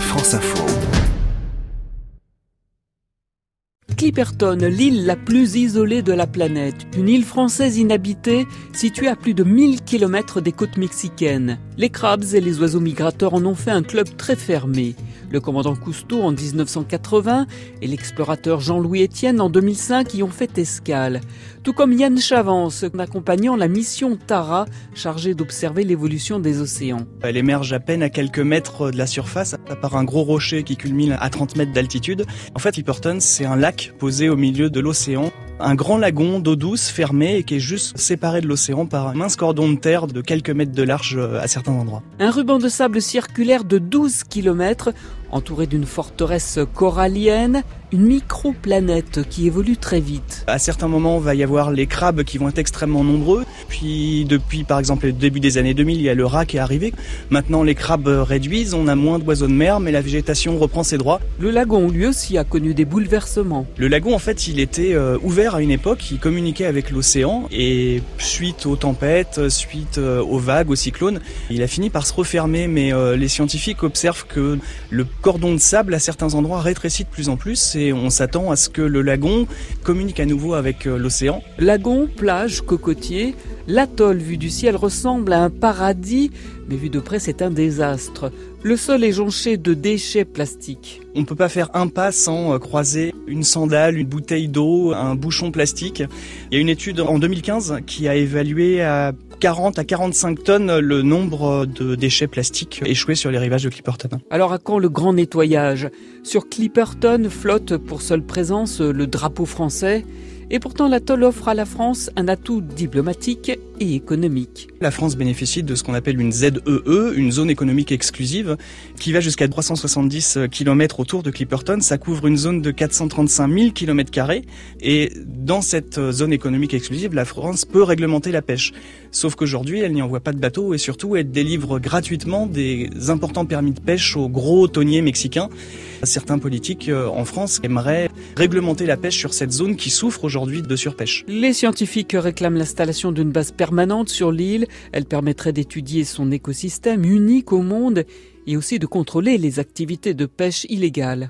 France Info. Clipperton, l'île la plus isolée de la planète, une île française inhabitée située à plus de 1000 km des côtes mexicaines. Les crabes et les oiseaux migrateurs en ont fait un club très fermé. Le commandant Cousteau en 1980 et l'explorateur Jean-Louis Etienne en 2005 y ont fait escale. Tout comme Yann Chavance, accompagnant la mission Tara, chargée d'observer l'évolution des océans. Elle émerge à peine à quelques mètres de la surface, à part un gros rocher qui culmine à 30 mètres d'altitude. En fait, Hipperton, c'est un lac posé au milieu de l'océan un grand lagon d'eau douce fermé et qui est juste séparé de l'océan par un mince cordon de terre de quelques mètres de large euh, à certains endroits. Un ruban de sable circulaire de 12 km entouré d'une forteresse corallienne, une micro-planète qui évolue très vite. À certains moments, il va y avoir les crabes qui vont être extrêmement nombreux. Puis depuis, par exemple, le début des années 2000, il y a le rat qui est arrivé. Maintenant, les crabes réduisent, on a moins d'oiseaux de mer, mais la végétation reprend ses droits. Le lagon, lui aussi, a connu des bouleversements. Le lagon, en fait, il était euh, ouvert à une époque, il communiquait avec l'océan, et suite aux tempêtes, suite euh, aux vagues, aux cyclones, il a fini par se refermer. Mais euh, les scientifiques observent que le cordon de sable à certains endroits rétrécit de plus en plus et on s'attend à ce que le lagon communique à nouveau avec euh, l'océan. Lagon, plage, cocotier, l'atoll vu du ciel ressemble à un paradis, mais vu de près c'est un désastre. Le sol est jonché de déchets plastiques. On ne peut pas faire un pas sans euh, croiser une sandale, une bouteille d'eau, un bouchon plastique. Il y a une étude en 2015 qui a évalué à 40 à 45 tonnes le nombre de déchets plastiques échoués sur les rivages de Clipperton. Alors à quand le grand nettoyage? Sur Clipperton flotte pour seule présence le drapeau français et pourtant, l'atoll offre à la France un atout diplomatique et économique. La France bénéficie de ce qu'on appelle une ZEE, une zone économique exclusive, qui va jusqu'à 370 km autour de Clipperton. Ça couvre une zone de 435 000 km et dans cette zone économique exclusive, la France peut réglementer la pêche. Sauf qu'aujourd'hui, elle n'y envoie pas de bateaux et surtout, elle délivre gratuitement des importants permis de pêche aux gros tonniers mexicains. Certains politiques euh, en France aimeraient réglementer la pêche sur cette zone qui souffre Les scientifiques réclament l'installation d'une base permanente sur l'île. Elle permettrait d'étudier son écosystème unique au monde et aussi de contrôler les activités de pêche illégales.